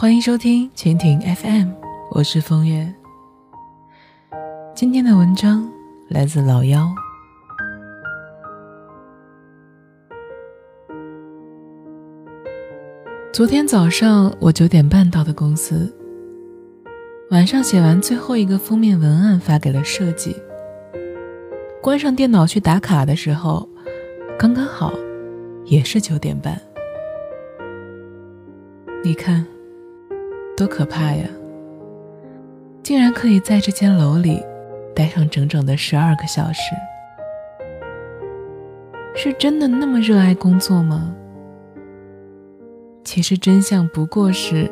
欢迎收听蜻蜓 FM，我是风月。今天的文章来自老妖。昨天早上我九点半到的公司，晚上写完最后一个封面文案发给了设计。关上电脑去打卡的时候，刚刚好，也是九点半。你看，多可怕呀！竟然可以在这间楼里待上整整的十二个小时，是真的那么热爱工作吗？其实真相不过是，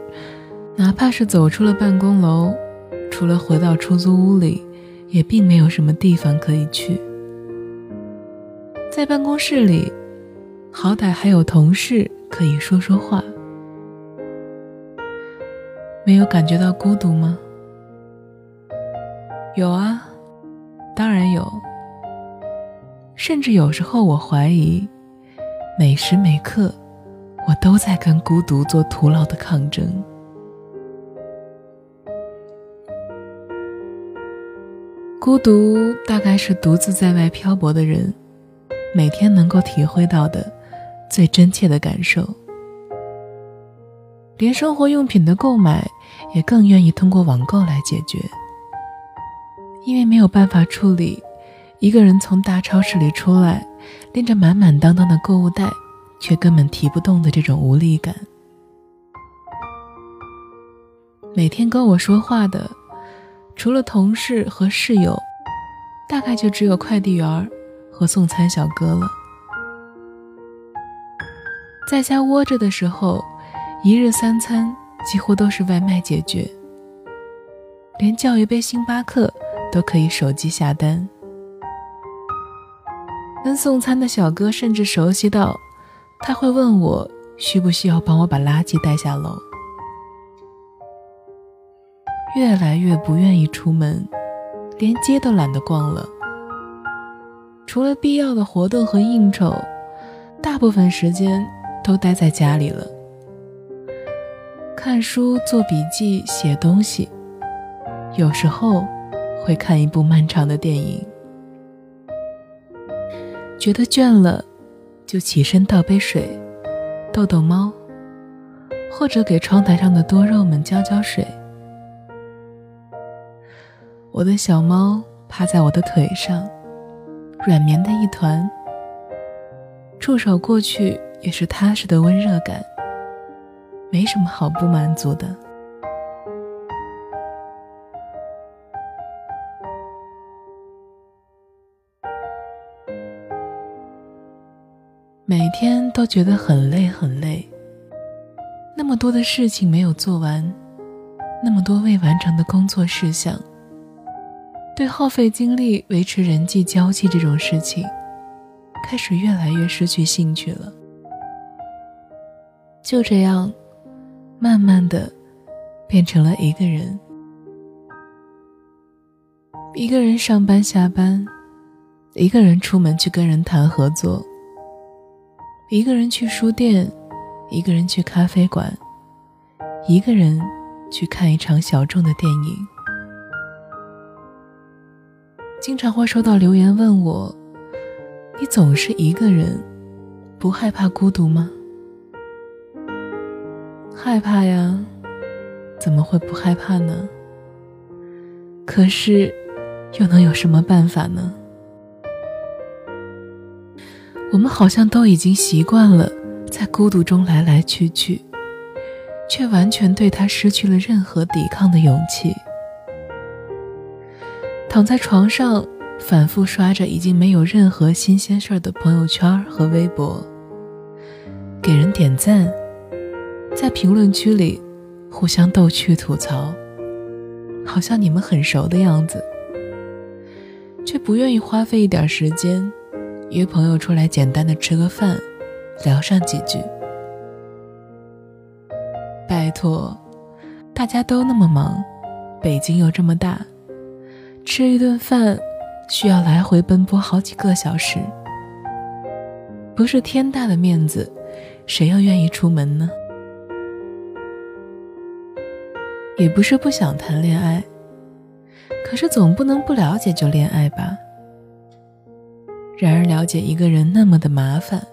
哪怕是走出了办公楼，除了回到出租屋里，也并没有什么地方可以去。在办公室里，好歹还有同事可以说说话。没有感觉到孤独吗？有啊，当然有。甚至有时候我怀疑，每时每刻，我都在跟孤独做徒劳的抗争。孤独大概是独自在外漂泊的人，每天能够体会到的最真切的感受。连生活用品的购买。也更愿意通过网购来解决，因为没有办法处理一个人从大超市里出来，拎着满满当当的购物袋，却根本提不动的这种无力感。每天跟我说话的，除了同事和室友，大概就只有快递员和送餐小哥了。在家窝着的时候，一日三餐。几乎都是外卖解决，连叫一杯星巴克都可以手机下单。跟送餐的小哥甚至熟悉到，他会问我需不需要帮我把垃圾带下楼。越来越不愿意出门，连街都懒得逛了。除了必要的活动和应酬，大部分时间都待在家里了。看书、做笔记、写东西，有时候会看一部漫长的电影。觉得倦了，就起身倒杯水，逗逗猫，或者给窗台上的多肉们浇浇水。我的小猫趴在我的腿上，软绵的一团，触手过去也是踏实的温热感。没什么好不满足的。每天都觉得很累很累，那么多的事情没有做完，那么多未完成的工作事项，对耗费精力维持人际交际这种事情，开始越来越失去兴趣了。就这样。慢慢的，变成了一个人，一个人上班下班，一个人出门去跟人谈合作，一个人去书店，一个人去咖啡馆，一个人去看一场小众的电影。经常会收到留言问我：“你总是一个人，不害怕孤独吗？”害怕呀，怎么会不害怕呢？可是，又能有什么办法呢？我们好像都已经习惯了在孤独中来来去去，却完全对他失去了任何抵抗的勇气。躺在床上，反复刷着已经没有任何新鲜事儿的朋友圈和微博，给人点赞。在评论区里互相逗趣吐槽，好像你们很熟的样子，却不愿意花费一点时间约朋友出来简单的吃个饭，聊上几句。拜托，大家都那么忙，北京又这么大，吃一顿饭需要来回奔波好几个小时，不是天大的面子，谁又愿意出门呢？也不是不想谈恋爱，可是总不能不了解就恋爱吧。然而了解一个人那么的麻烦，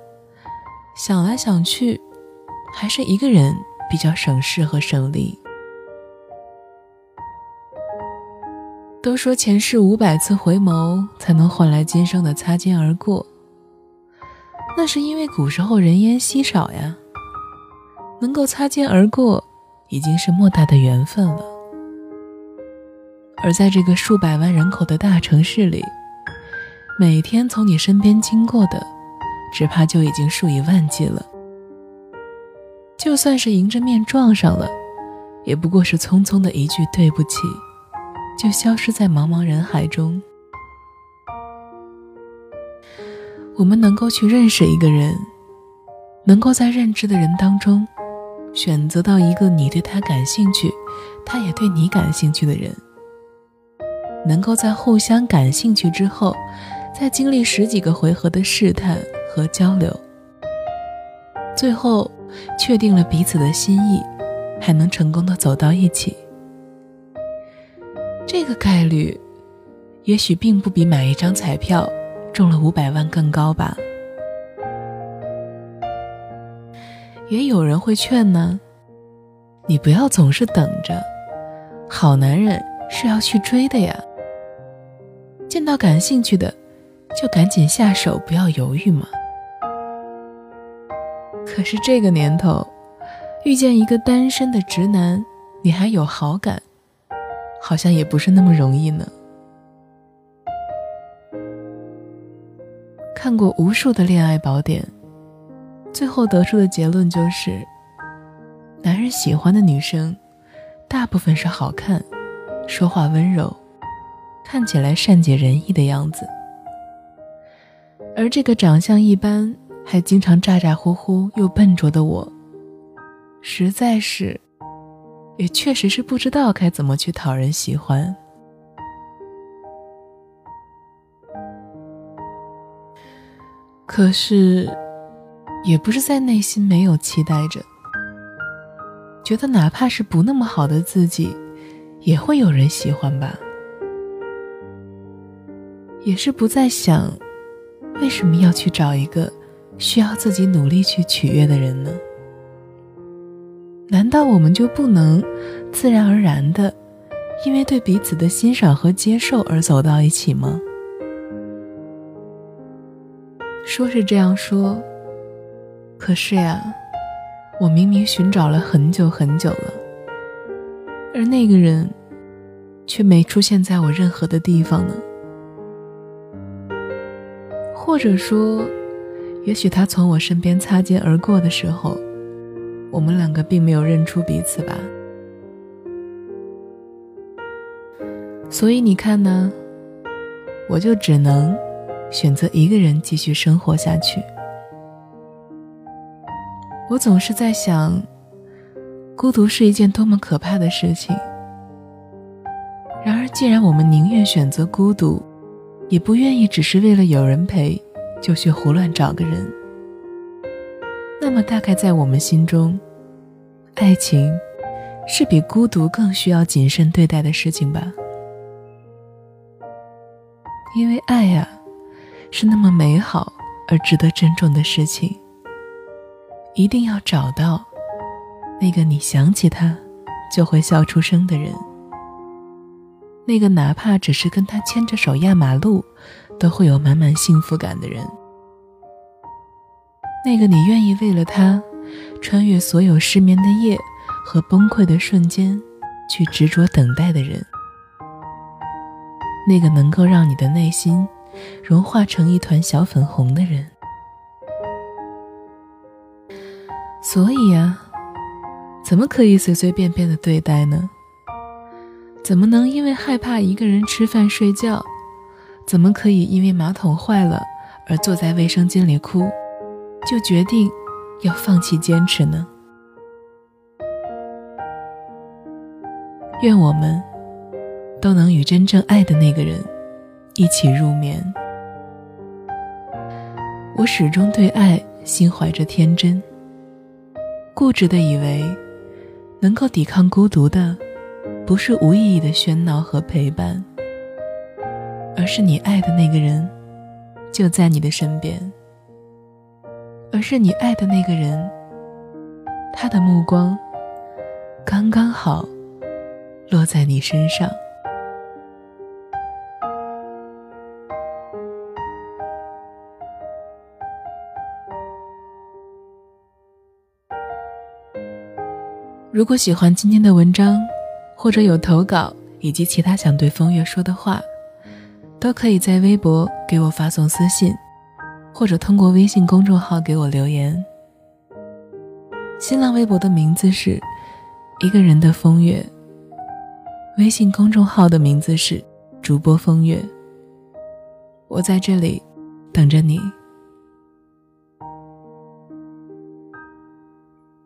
想来想去，还是一个人比较省事和省力。都说前世五百次回眸才能换来今生的擦肩而过，那是因为古时候人烟稀少呀。能够擦肩而过，已经是莫大的缘分了。而在这个数百万人口的大城市里，每天从你身边经过的，只怕就已经数以万计了。就算是迎着面撞上了，也不过是匆匆的一句对不起。就消失在茫茫人海中。我们能够去认识一个人，能够在认知的人当中，选择到一个你对他感兴趣，他也对你感兴趣的人，能够在互相感兴趣之后，再经历十几个回合的试探和交流，最后确定了彼此的心意，还能成功的走到一起。这个概率，也许并不比买一张彩票中了五百万更高吧。也有人会劝呢，你不要总是等着，好男人是要去追的呀。见到感兴趣的，就赶紧下手，不要犹豫嘛。可是这个年头，遇见一个单身的直男，你还有好感？好像也不是那么容易呢。看过无数的恋爱宝典，最后得出的结论就是：男人喜欢的女生，大部分是好看、说话温柔、看起来善解人意的样子。而这个长相一般、还经常咋咋呼呼又笨拙的我，实在是。也确实是不知道该怎么去讨人喜欢，可是，也不是在内心没有期待着，觉得哪怕是不那么好的自己，也会有人喜欢吧。也是不再想，为什么要去找一个需要自己努力去取悦的人呢？难道我们就不能自然而然的，因为对彼此的欣赏和接受而走到一起吗？说是这样说，可是呀，我明明寻找了很久很久了，而那个人却没出现在我任何的地方呢。或者说，也许他从我身边擦肩而过的时候。我们两个并没有认出彼此吧，所以你看呢，我就只能选择一个人继续生活下去。我总是在想，孤独是一件多么可怕的事情。然而，既然我们宁愿选择孤独，也不愿意只是为了有人陪就去胡乱找个人。那么，大概在我们心中，爱情是比孤独更需要谨慎对待的事情吧？因为爱呀，是那么美好而值得珍重的事情。一定要找到那个你想起他就会笑出声的人，那个哪怕只是跟他牵着手压马路，都会有满满幸福感的人。那个你愿意为了他，穿越所有失眠的夜和崩溃的瞬间，去执着等待的人，那个能够让你的内心融化成一团小粉红的人。所以呀，怎么可以随随便便的对待呢？怎么能因为害怕一个人吃饭睡觉？怎么可以因为马桶坏了而坐在卫生间里哭？就决定要放弃坚持呢？愿我们都能与真正爱的那个人一起入眠。我始终对爱心怀着天真，固执的以为，能够抵抗孤独的，不是无意义的喧闹和陪伴，而是你爱的那个人就在你的身边，而是你爱的那个人，他的目光刚刚好落在你身上。如果喜欢今天的文章，或者有投稿以及其他想对风月说的话，都可以在微博给我发送私信，或者通过微信公众号给我留言。新浪微博的名字是一个人的风月，微信公众号的名字是主播风月。我在这里等着你。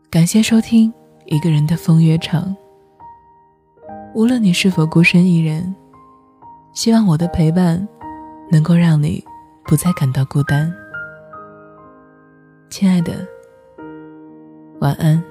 感谢收听。一个人的风月场。无论你是否孤身一人，希望我的陪伴能够让你不再感到孤单。亲爱的，晚安。